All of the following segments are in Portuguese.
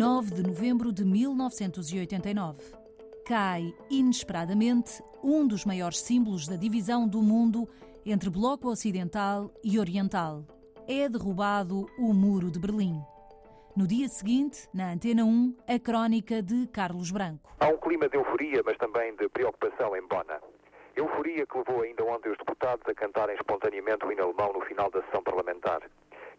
9 de novembro de 1989. Cai, inesperadamente, um dos maiores símbolos da divisão do mundo entre Bloco Ocidental e Oriental. É derrubado o Muro de Berlim. No dia seguinte, na Antena 1, a crónica de Carlos Branco. Há um clima de euforia, mas também de preocupação em Bona. Euforia que levou ainda ontem os deputados a cantarem espontaneamente o hino alemão no final da sessão parlamentar.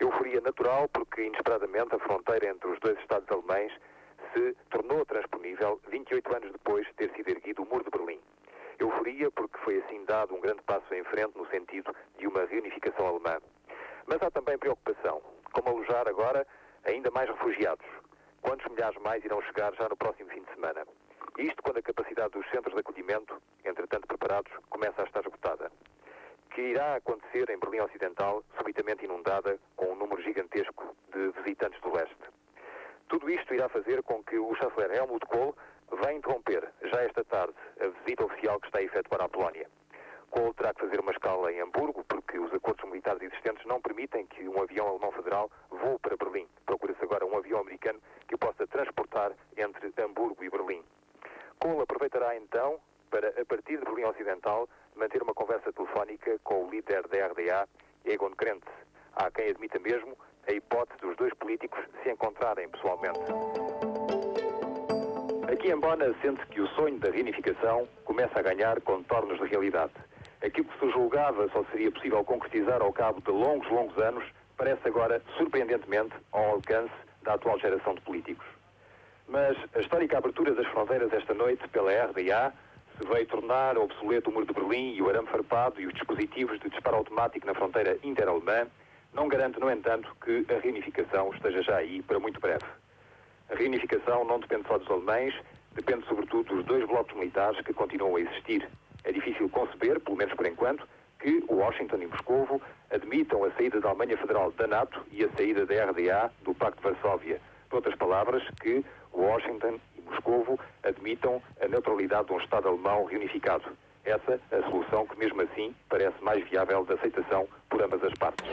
Euforia natural porque, inesperadamente, a fronteira entre os dois Estados alemães se tornou transponível 28 anos depois de ter sido erguido o Muro de Berlim. Euforia porque foi assim dado um grande passo em frente no sentido de uma reunificação alemã. Mas há também preocupação. Como alojar agora ainda mais refugiados? Quantos milhares mais irão chegar já no próximo fim de semana? Isto quando a capacidade dos centros de acolhimento, entretanto preparados, começa a estar esgotada que irá acontecer em Berlim Ocidental, subitamente inundada com número gigantesco de visitantes do leste. Tudo isto irá fazer com que o chanceler Helmut Kohl venha interromper, já esta tarde, a visita oficial que está a efetuar à Polónia. Kohl terá que fazer uma escala em Hamburgo, porque os acordos militares existentes não permitem que um avião alemão federal começa a ganhar contornos de realidade. Aquilo que se julgava só seria possível concretizar ao cabo de longos, longos anos, parece agora, surpreendentemente, ao alcance da atual geração de políticos. Mas a histórica abertura das fronteiras esta noite pela RDA se veio tornar obsoleto o muro de Berlim e o arame farpado e os dispositivos de disparo automático na fronteira interalemã, não garante, no entanto, que a reunificação esteja já aí para muito breve. A reunificação não depende só dos alemães, depende sobretudo dos dois blocos militares que continuam a existir. É difícil conceber, pelo menos por enquanto, que Washington e Moscovo admitam a saída da Alemanha Federal da NATO e a saída da RDA do Pacto de Varsóvia. Por outras palavras, que Washington e Moscovo admitam a neutralidade de um Estado alemão reunificado. Essa é a solução que, mesmo assim, parece mais viável de aceitação por ambas as partes.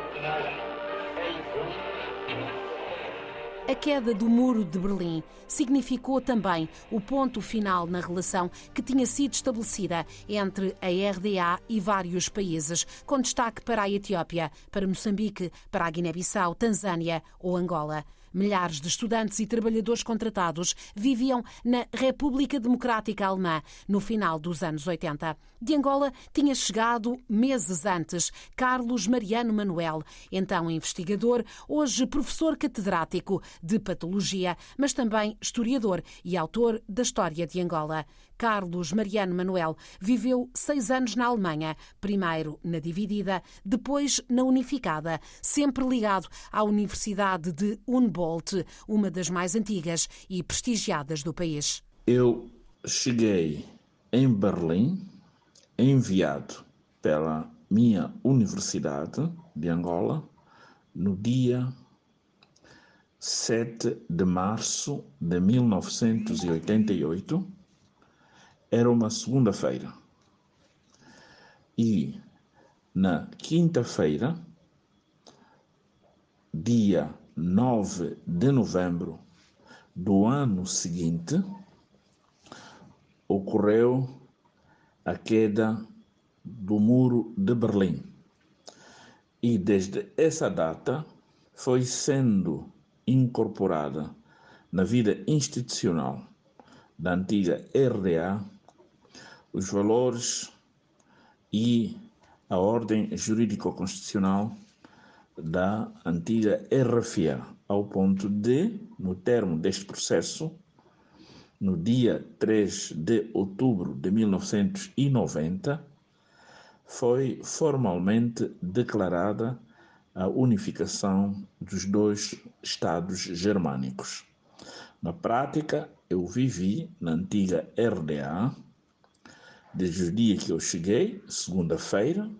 A queda do Muro de Berlim significou também o ponto final na relação que tinha sido estabelecida entre a RDA e vários países, com destaque para a Etiópia, para Moçambique, para a Guiné-Bissau, Tanzânia ou Angola. Milhares de estudantes e trabalhadores contratados viviam na República Democrática Alemã no final dos anos 80. De Angola tinha chegado meses antes Carlos Mariano Manuel, então investigador, hoje professor catedrático de patologia, mas também historiador e autor da História de Angola. Carlos Mariano Manuel viveu seis anos na Alemanha, primeiro na dividida, depois na unificada, sempre ligado à Universidade de Humboldt, uma das mais antigas e prestigiadas do país. Eu cheguei em Berlim, enviado pela minha Universidade de Angola, no dia 7 de março de 1988 era uma segunda-feira. E na quinta-feira, dia 9 de novembro do ano seguinte, ocorreu a queda do Muro de Berlim. E desde essa data foi sendo incorporada na vida institucional da antiga RDA os valores e a ordem jurídico-constitucional da antiga RFA, ao ponto de, no termo deste processo, no dia 3 de outubro de 1990, foi formalmente declarada a unificação dos dois Estados germânicos. Na prática, eu vivi na antiga RDA, desde o dia que eu cheguei, segunda-feira,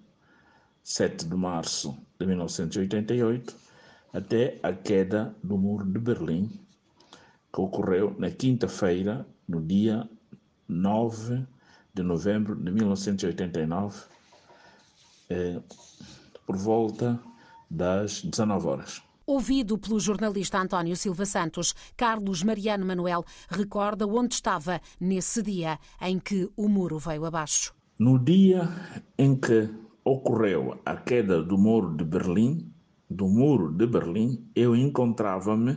7 de março de 1988, até a queda do Muro de Berlim, que ocorreu na quinta-feira, no dia 9 de novembro de 1989, eh, por volta das 19 horas. Ouvido pelo jornalista António Silva Santos, Carlos Mariano Manuel recorda onde estava nesse dia em que o muro veio abaixo. No dia em que ocorreu a queda do muro de Berlim, do muro de Berlim, eu encontrava-me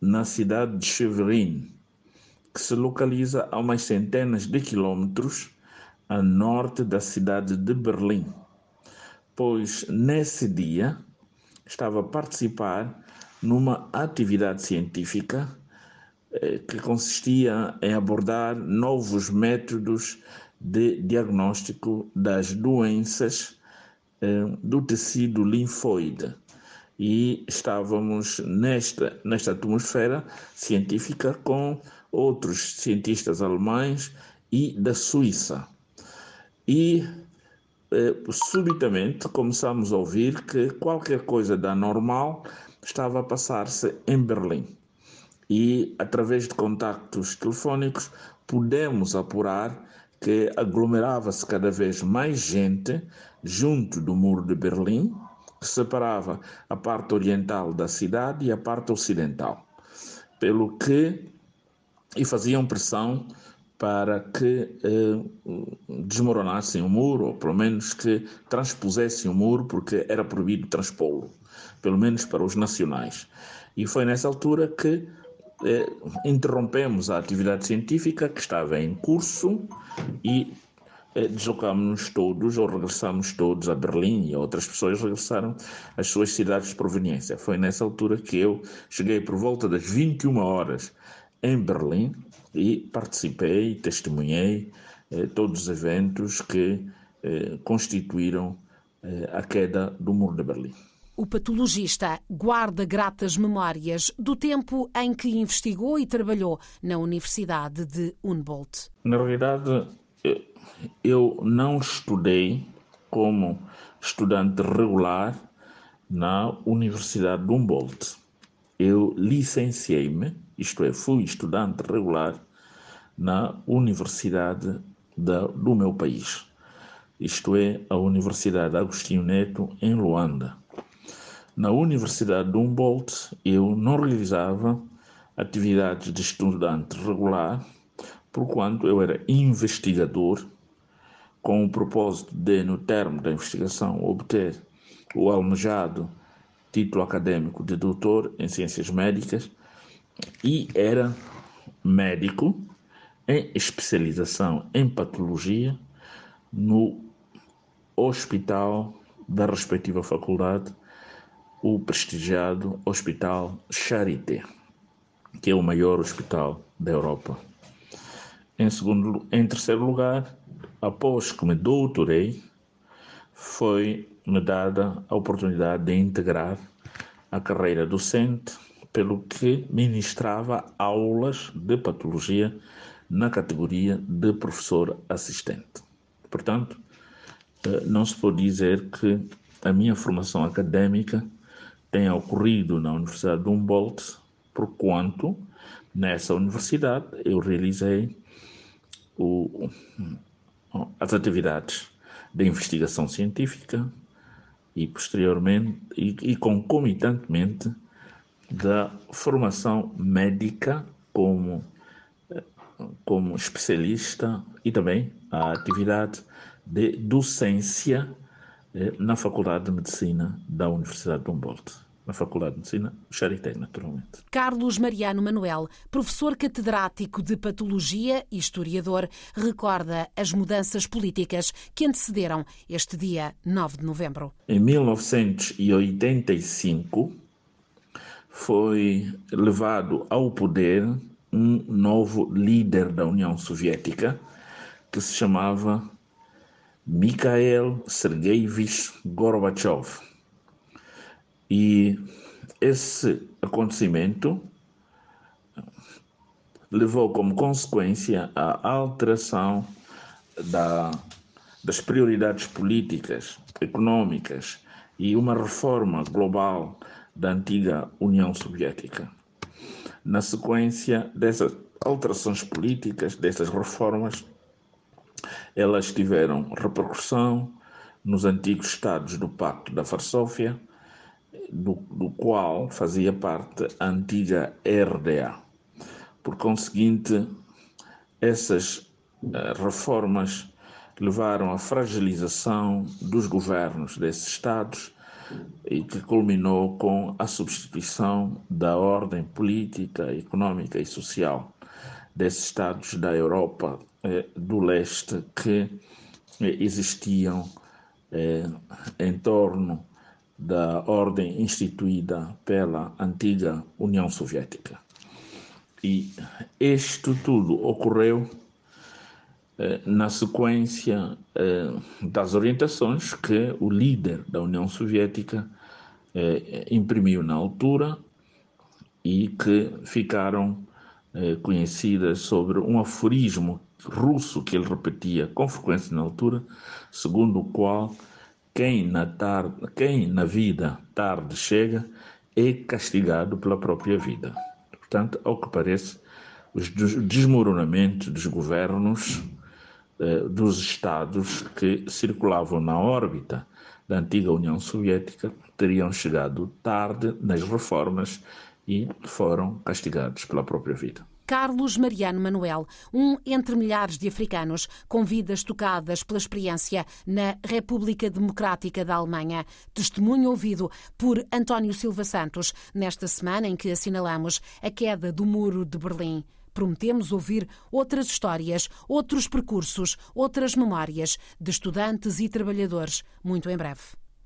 na cidade de Cheverin, que se localiza a umas centenas de quilômetros a norte da cidade de Berlim, pois nesse dia estava a participar numa atividade científica eh, que consistia em abordar novos métodos de diagnóstico das doenças eh, do tecido linfóide. E estávamos nesta, nesta atmosfera científica com outros cientistas alemães e da Suíça. E subitamente começamos a ouvir que qualquer coisa da normal estava a passar-se em Berlim. E através de contactos telefónicos pudemos apurar que aglomerava-se cada vez mais gente junto do muro de Berlim, que separava a parte oriental da cidade e a parte ocidental. Pelo que e faziam pressão para que eh, desmoronassem o muro, ou pelo menos que transpusessem o muro, porque era proibido transpô-lo, pelo menos para os nacionais. E foi nessa altura que eh, interrompemos a atividade científica que estava em curso e eh, deslocámos-nos todos, ou regressamos todos a Berlim e outras pessoas regressaram às suas cidades de proveniência. Foi nessa altura que eu cheguei por volta das 21 horas em Berlim e participei, testemunhei eh, todos os eventos que eh, constituíram eh, a queda do Muro de Berlim. O patologista guarda gratas memórias do tempo em que investigou e trabalhou na Universidade de Humboldt. Na realidade, eu não estudei como estudante regular na Universidade de Humboldt. Eu licenciei-me isto é, fui estudante regular na universidade da, do meu país, isto é, a Universidade Agostinho Neto, em Luanda. Na Universidade de Humboldt, eu não realizava atividades de estudante regular, porquanto eu era investigador, com o propósito de, no termo da investigação, obter o almejado título acadêmico de doutor em ciências médicas e era médico em especialização em patologia no hospital da respectiva faculdade, o prestigiado Hospital Charité, que é o maior hospital da Europa. Em, segundo, em terceiro lugar, após que me doutorei, foi-me dada a oportunidade de integrar a carreira docente pelo que ministrava aulas de patologia na categoria de professor assistente. Portanto, eh, não se pode dizer que a minha formação académica tenha ocorrido na Universidade de Humboldt, porquanto nessa universidade eu realizei o, as atividades de investigação científica e posteriormente e, e concomitantemente da formação médica como, como especialista e também a atividade de docência eh, na Faculdade de Medicina da Universidade de Humboldt. Na Faculdade de Medicina, Charité, naturalmente. Carlos Mariano Manuel, professor catedrático de Patologia e historiador, recorda as mudanças políticas que antecederam este dia 9 de novembro. Em 1985, foi levado ao poder um novo líder da União Soviética que se chamava Mikhail Sergeyevich Gorbachev. E esse acontecimento levou como consequência a alteração da, das prioridades políticas, econômicas e uma reforma global da antiga União Soviética. Na sequência dessas alterações políticas, dessas reformas, elas tiveram repercussão nos antigos estados do Pacto da Varsóvia do, do qual fazia parte a antiga RDA. Por conseguinte, essas uh, reformas levaram à fragilização dos governos desses Estados e que culminou com a substituição da ordem política, econômica e social desses Estados da Europa eh, do Leste que eh, existiam eh, em torno da ordem instituída pela antiga União Soviética. E isto tudo ocorreu eh, na sequência eh, das orientações que o líder da União Soviética eh, imprimiu na altura e que ficaram conhecidas sobre um aforismo russo que ele repetia com frequência na altura, segundo o qual quem na, tarde, quem na vida tarde chega é castigado pela própria vida. Portanto, ao que parece, os desmoronamentos dos governos eh, dos estados que circulavam na órbita da antiga União Soviética teriam chegado tarde nas reformas e foram castigados pela própria vida. Carlos Mariano Manuel, um entre milhares de africanos com vidas tocadas pela experiência na República Democrática da Alemanha. Testemunho ouvido por António Silva Santos nesta semana em que assinalamos a queda do Muro de Berlim. Prometemos ouvir outras histórias, outros percursos, outras memórias de estudantes e trabalhadores, muito em breve.